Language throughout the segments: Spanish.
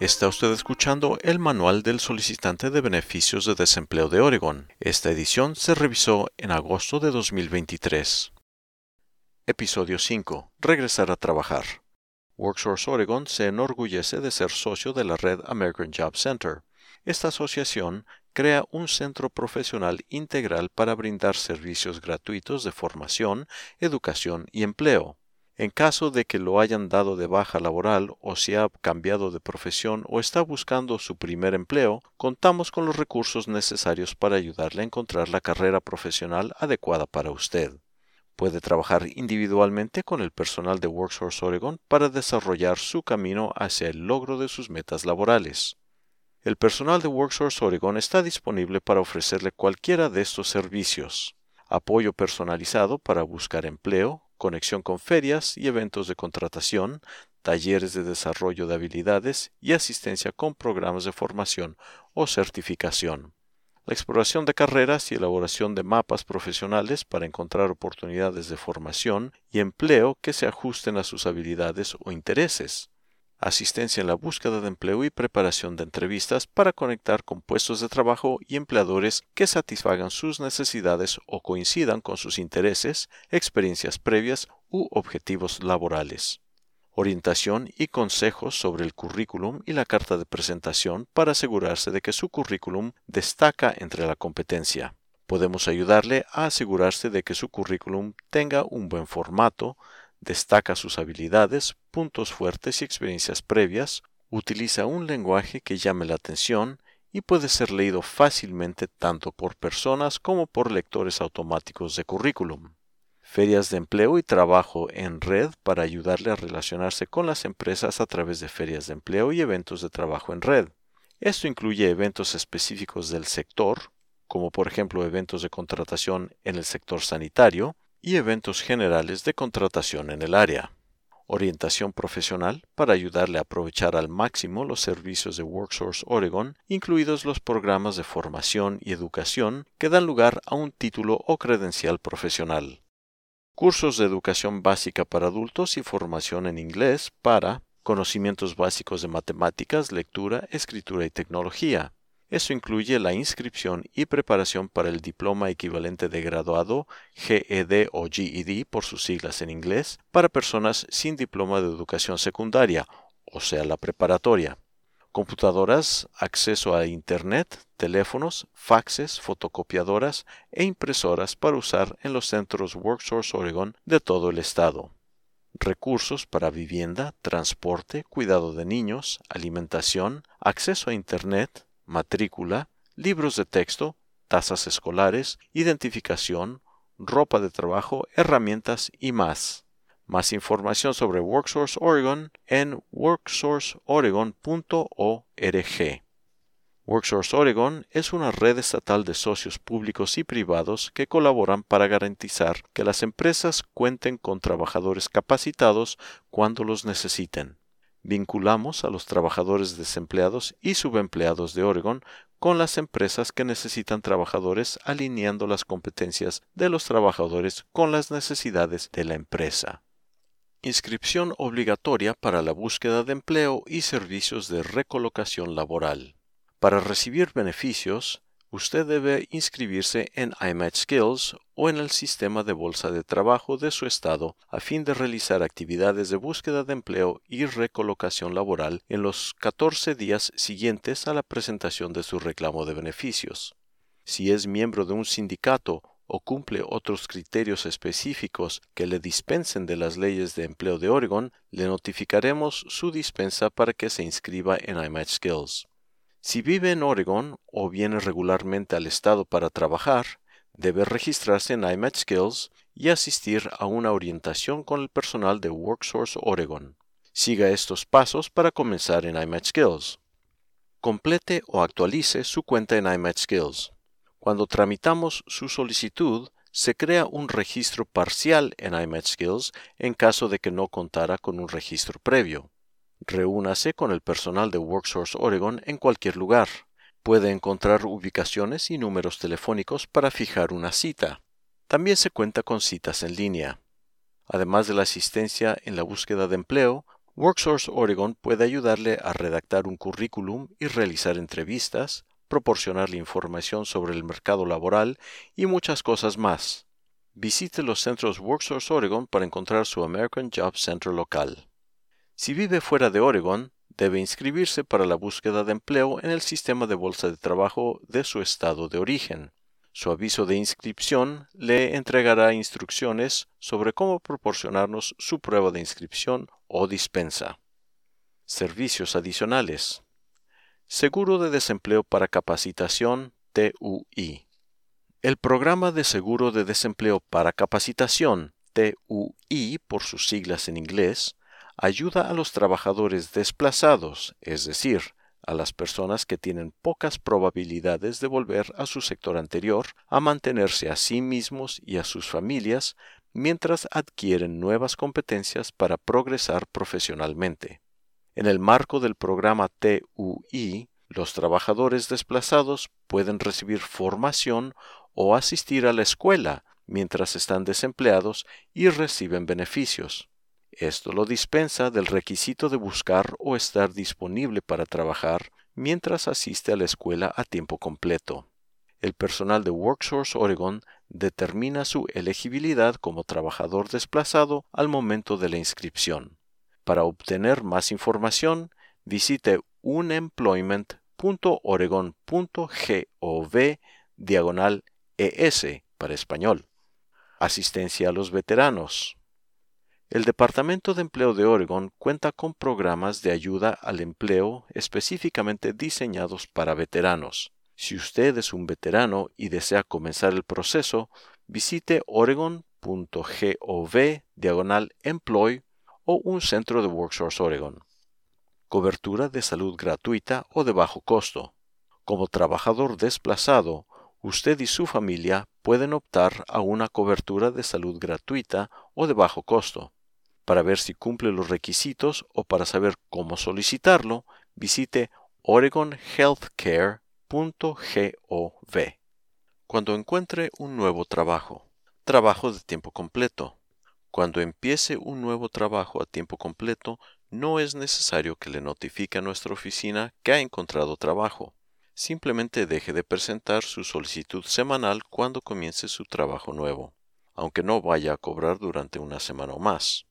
Está usted escuchando el Manual del Solicitante de Beneficios de Desempleo de Oregon. Esta edición se revisó en agosto de 2023. Episodio 5. Regresar a trabajar. WorkSource Oregon se enorgullece de ser socio de la red American Job Center. Esta asociación crea un centro profesional integral para brindar servicios gratuitos de formación, educación y empleo. En caso de que lo hayan dado de baja laboral o se ha cambiado de profesión o está buscando su primer empleo, contamos con los recursos necesarios para ayudarle a encontrar la carrera profesional adecuada para usted. Puede trabajar individualmente con el personal de WorkSource Oregon para desarrollar su camino hacia el logro de sus metas laborales. El personal de WorkSource Oregon está disponible para ofrecerle cualquiera de estos servicios. Apoyo personalizado para buscar empleo, conexión con ferias y eventos de contratación, talleres de desarrollo de habilidades y asistencia con programas de formación o certificación. La exploración de carreras y elaboración de mapas profesionales para encontrar oportunidades de formación y empleo que se ajusten a sus habilidades o intereses asistencia en la búsqueda de empleo y preparación de entrevistas para conectar con puestos de trabajo y empleadores que satisfagan sus necesidades o coincidan con sus intereses, experiencias previas u objetivos laborales. Orientación y consejos sobre el currículum y la carta de presentación para asegurarse de que su currículum destaca entre la competencia. Podemos ayudarle a asegurarse de que su currículum tenga un buen formato, destaca sus habilidades, puntos fuertes y experiencias previas, utiliza un lenguaje que llame la atención y puede ser leído fácilmente tanto por personas como por lectores automáticos de currículum. Ferias de empleo y trabajo en red para ayudarle a relacionarse con las empresas a través de ferias de empleo y eventos de trabajo en red. Esto incluye eventos específicos del sector, como por ejemplo eventos de contratación en el sector sanitario, y eventos generales de contratación en el área. Orientación profesional para ayudarle a aprovechar al máximo los servicios de WorkSource Oregon, incluidos los programas de formación y educación que dan lugar a un título o credencial profesional. Cursos de educación básica para adultos y formación en inglés para conocimientos básicos de matemáticas, lectura, escritura y tecnología, eso incluye la inscripción y preparación para el diploma equivalente de graduado GED o GED por sus siglas en inglés para personas sin diploma de educación secundaria, o sea, la preparatoria. Computadoras, acceso a Internet, teléfonos, faxes, fotocopiadoras e impresoras para usar en los centros WorkSource Oregon de todo el estado recursos para vivienda, transporte, cuidado de niños, alimentación, acceso a Internet, matrícula, libros de texto, tasas escolares, identificación, ropa de trabajo, herramientas y más. Más información sobre WorkSource Oregon en worksourceoregon.org. WorkSource Oregon es una red estatal de socios públicos y privados que colaboran para garantizar que las empresas cuenten con trabajadores capacitados cuando los necesiten vinculamos a los trabajadores desempleados y subempleados de Oregon con las empresas que necesitan trabajadores alineando las competencias de los trabajadores con las necesidades de la empresa. Inscripción obligatoria para la búsqueda de empleo y servicios de recolocación laboral. Para recibir beneficios, usted debe inscribirse en iMatch Skills o en el sistema de bolsa de trabajo de su estado a fin de realizar actividades de búsqueda de empleo y recolocación laboral en los 14 días siguientes a la presentación de su reclamo de beneficios. Si es miembro de un sindicato o cumple otros criterios específicos que le dispensen de las leyes de empleo de Oregon, le notificaremos su dispensa para que se inscriba en iMatch Skills. Si vive en Oregon o viene regularmente al estado para trabajar, debe registrarse en iMatch Skills y asistir a una orientación con el personal de WorkSource Oregon. Siga estos pasos para comenzar en iMatch Skills. Complete o actualice su cuenta en iMatch Skills. Cuando tramitamos su solicitud, se crea un registro parcial en iMatch Skills en caso de que no contara con un registro previo. Reúnase con el personal de WorkSource Oregon en cualquier lugar. Puede encontrar ubicaciones y números telefónicos para fijar una cita. También se cuenta con citas en línea. Además de la asistencia en la búsqueda de empleo, WorkSource Oregon puede ayudarle a redactar un currículum y realizar entrevistas, proporcionarle información sobre el mercado laboral y muchas cosas más. Visite los centros WorkSource Oregon para encontrar su American Job Center local. Si vive fuera de Oregon, debe inscribirse para la búsqueda de empleo en el sistema de bolsa de trabajo de su estado de origen. Su aviso de inscripción le entregará instrucciones sobre cómo proporcionarnos su prueba de inscripción o dispensa. Servicios adicionales. Seguro de desempleo para capacitación TUI. El Programa de Seguro de Desempleo para Capacitación TUI por sus siglas en inglés ayuda a los trabajadores desplazados, es decir, a las personas que tienen pocas probabilidades de volver a su sector anterior, a mantenerse a sí mismos y a sus familias mientras adquieren nuevas competencias para progresar profesionalmente. En el marco del programa TUI, los trabajadores desplazados pueden recibir formación o asistir a la escuela mientras están desempleados y reciben beneficios. Esto lo dispensa del requisito de buscar o estar disponible para trabajar mientras asiste a la escuela a tiempo completo. El personal de WorkSource Oregon determina su elegibilidad como trabajador desplazado al momento de la inscripción. Para obtener más información, visite unemployment.oregon.gov diagonal ES para español. Asistencia a los veteranos. El Departamento de Empleo de Oregon cuenta con programas de ayuda al empleo específicamente diseñados para veteranos. Si usted es un veterano y desea comenzar el proceso, visite oregon.gov diagonal employ o un centro de WorkSource Oregon. Cobertura de salud gratuita o de bajo costo. Como trabajador desplazado, usted y su familia pueden optar a una cobertura de salud gratuita o de bajo costo. Para ver si cumple los requisitos o para saber cómo solicitarlo, visite oregonhealthcare.gov. Cuando encuentre un nuevo trabajo, trabajo de tiempo completo, cuando empiece un nuevo trabajo a tiempo completo, no es necesario que le notifique a nuestra oficina que ha encontrado trabajo. Simplemente deje de presentar su solicitud semanal cuando comience su trabajo nuevo, aunque no vaya a cobrar durante una semana o más.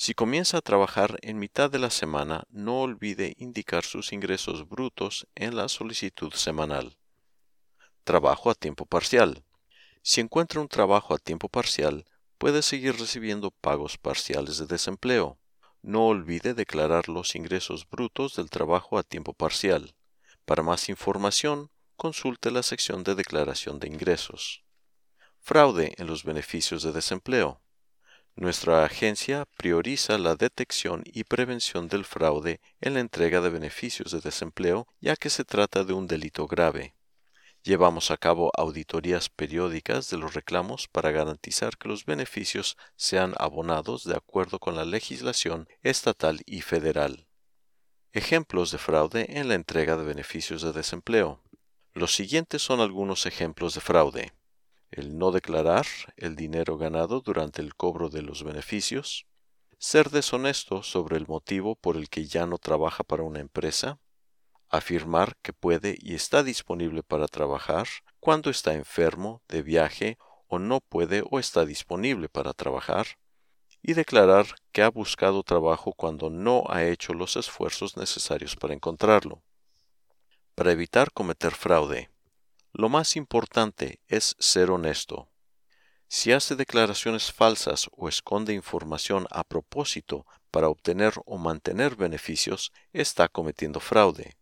Si comienza a trabajar en mitad de la semana, no olvide indicar sus ingresos brutos en la solicitud semanal. Trabajo a tiempo parcial. Si encuentra un trabajo a tiempo parcial, puede seguir recibiendo pagos parciales de desempleo. No olvide declarar los ingresos brutos del trabajo a tiempo parcial. Para más información, consulte la sección de declaración de ingresos. Fraude en los beneficios de desempleo. Nuestra agencia prioriza la detección y prevención del fraude en la entrega de beneficios de desempleo, ya que se trata de un delito grave. Llevamos a cabo auditorías periódicas de los reclamos para garantizar que los beneficios sean abonados de acuerdo con la legislación estatal y federal. Ejemplos de fraude en la entrega de beneficios de desempleo. Los siguientes son algunos ejemplos de fraude. El no declarar el dinero ganado durante el cobro de los beneficios. Ser deshonesto sobre el motivo por el que ya no trabaja para una empresa afirmar que puede y está disponible para trabajar cuando está enfermo, de viaje o no puede o está disponible para trabajar, y declarar que ha buscado trabajo cuando no ha hecho los esfuerzos necesarios para encontrarlo. Para evitar cometer fraude, lo más importante es ser honesto. Si hace declaraciones falsas o esconde información a propósito para obtener o mantener beneficios, está cometiendo fraude.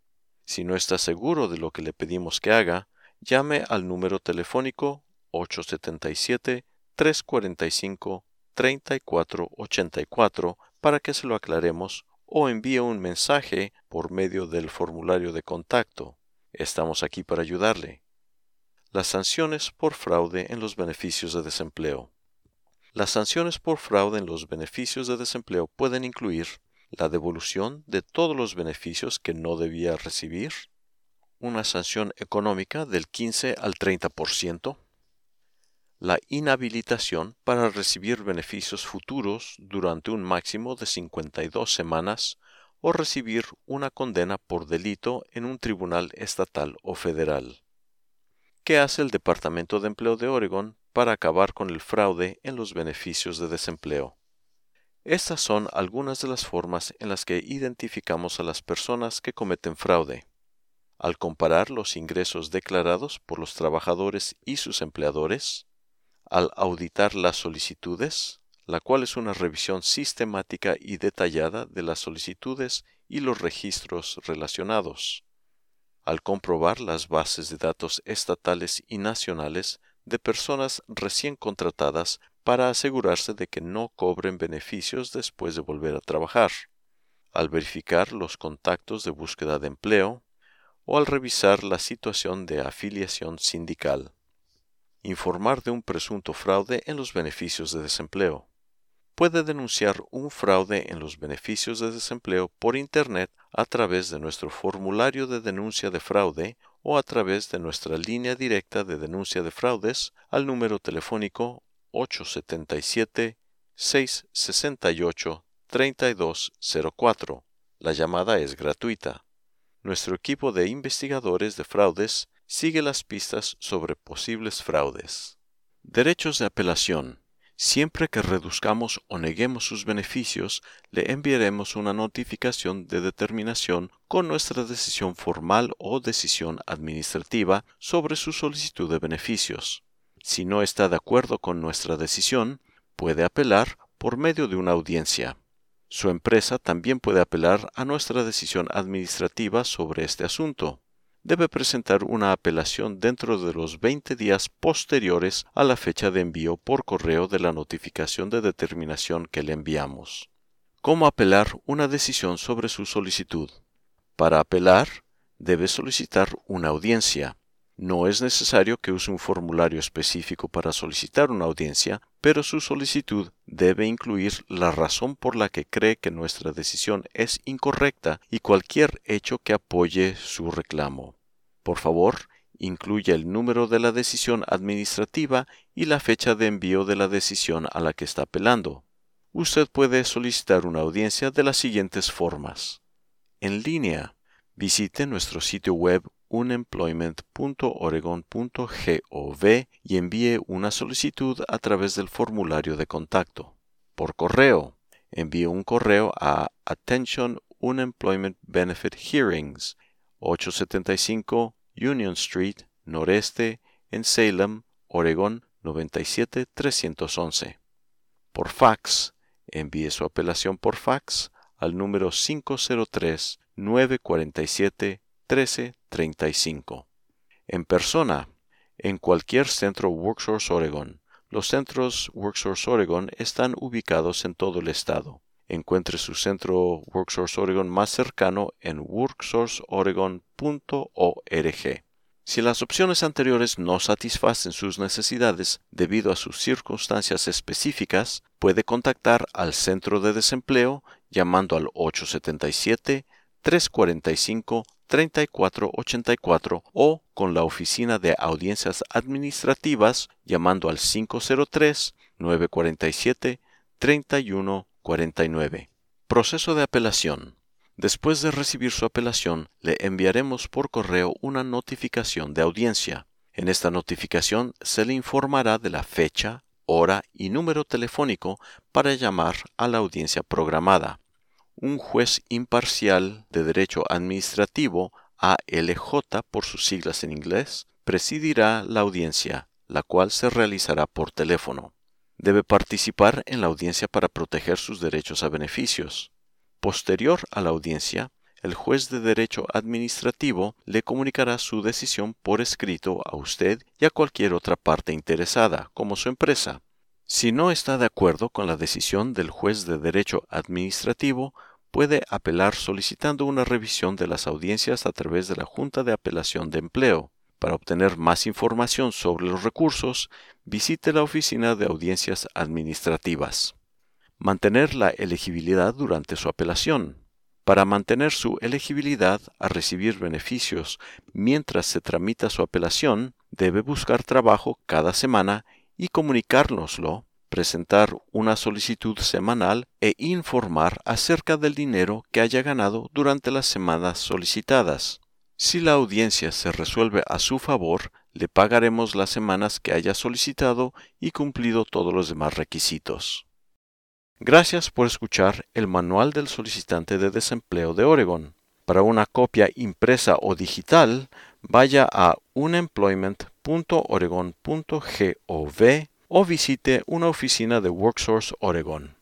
Si no está seguro de lo que le pedimos que haga, llame al número telefónico 877-345-3484 para que se lo aclaremos o envíe un mensaje por medio del formulario de contacto. Estamos aquí para ayudarle. Las sanciones por fraude en los beneficios de desempleo. Las sanciones por fraude en los beneficios de desempleo pueden incluir la devolución de todos los beneficios que no debía recibir, una sanción económica del 15 al 30%, la inhabilitación para recibir beneficios futuros durante un máximo de 52 semanas o recibir una condena por delito en un tribunal estatal o federal. ¿Qué hace el Departamento de Empleo de Oregon para acabar con el fraude en los beneficios de desempleo? Estas son algunas de las formas en las que identificamos a las personas que cometen fraude. Al comparar los ingresos declarados por los trabajadores y sus empleadores, al auditar las solicitudes, la cual es una revisión sistemática y detallada de las solicitudes y los registros relacionados, al comprobar las bases de datos estatales y nacionales de personas recién contratadas para asegurarse de que no cobren beneficios después de volver a trabajar, al verificar los contactos de búsqueda de empleo o al revisar la situación de afiliación sindical informar de un presunto fraude en los beneficios de desempleo. Puede denunciar un fraude en los beneficios de desempleo por Internet a través de nuestro formulario de denuncia de fraude o a través de nuestra línea directa de denuncia de fraudes al número telefónico 877-668-3204. La llamada es gratuita. Nuestro equipo de investigadores de fraudes sigue las pistas sobre posibles fraudes. Derechos de apelación. Siempre que reduzcamos o neguemos sus beneficios, le enviaremos una notificación de determinación con nuestra decisión formal o decisión administrativa sobre su solicitud de beneficios. Si no está de acuerdo con nuestra decisión, puede apelar por medio de una audiencia. Su empresa también puede apelar a nuestra decisión administrativa sobre este asunto debe presentar una apelación dentro de los 20 días posteriores a la fecha de envío por correo de la notificación de determinación que le enviamos. ¿Cómo apelar una decisión sobre su solicitud? Para apelar, debe solicitar una audiencia. No es necesario que use un formulario específico para solicitar una audiencia, pero su solicitud debe incluir la razón por la que cree que nuestra decisión es incorrecta y cualquier hecho que apoye su reclamo. Por favor, incluya el número de la decisión administrativa y la fecha de envío de la decisión a la que está apelando. Usted puede solicitar una audiencia de las siguientes formas. En línea, visite nuestro sitio web unemployment.oregon.gov y envíe una solicitud a través del formulario de contacto. Por correo, envíe un correo a Attention Unemployment Benefit Hearings 875 Union Street, noreste, en Salem, Oregón 97311. Por fax, envíe su apelación por fax al número 503-947-1335. En persona, en cualquier centro WorkSource Oregon. Los centros WorkSource Oregon están ubicados en todo el estado. Encuentre su centro WorkSource Oregon más cercano en worksourceoregon.org. Si las opciones anteriores no satisfacen sus necesidades debido a sus circunstancias específicas, puede contactar al Centro de Desempleo llamando al 877-345-3484 o con la Oficina de Audiencias Administrativas llamando al 503-947-31 49. Proceso de apelación. Después de recibir su apelación, le enviaremos por correo una notificación de audiencia. En esta notificación se le informará de la fecha, hora y número telefónico para llamar a la audiencia programada. Un juez imparcial de derecho administrativo, ALJ por sus siglas en inglés, presidirá la audiencia, la cual se realizará por teléfono debe participar en la audiencia para proteger sus derechos a beneficios. Posterior a la audiencia, el juez de derecho administrativo le comunicará su decisión por escrito a usted y a cualquier otra parte interesada, como su empresa. Si no está de acuerdo con la decisión del juez de derecho administrativo, puede apelar solicitando una revisión de las audiencias a través de la Junta de Apelación de Empleo. Para obtener más información sobre los recursos, visite la Oficina de Audiencias Administrativas. Mantener la elegibilidad durante su apelación. Para mantener su elegibilidad a recibir beneficios mientras se tramita su apelación, debe buscar trabajo cada semana y comunicárnoslo, presentar una solicitud semanal e informar acerca del dinero que haya ganado durante las semanas solicitadas. Si la audiencia se resuelve a su favor, le pagaremos las semanas que haya solicitado y cumplido todos los demás requisitos. Gracias por escuchar el Manual del Solicitante de Desempleo de Oregon. Para una copia impresa o digital, vaya a unemployment.oregon.gov o visite una oficina de WorkSource Oregon.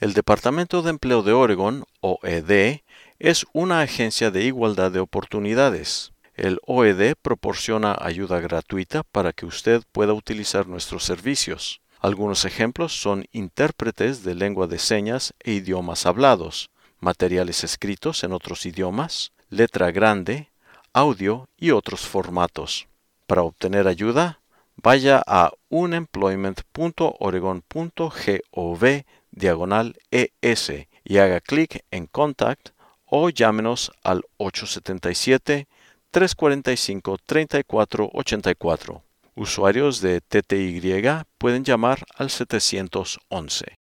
El Departamento de Empleo de Oregon, OED, es una agencia de igualdad de oportunidades. El OED proporciona ayuda gratuita para que usted pueda utilizar nuestros servicios. Algunos ejemplos son intérpretes de lengua de señas e idiomas hablados, materiales escritos en otros idiomas, letra grande, audio y otros formatos. Para obtener ayuda, vaya a unemployment.oregon.gov diagonal ES y haga clic en Contact o llámenos al 877-345-3484. Usuarios de TTY pueden llamar al 711.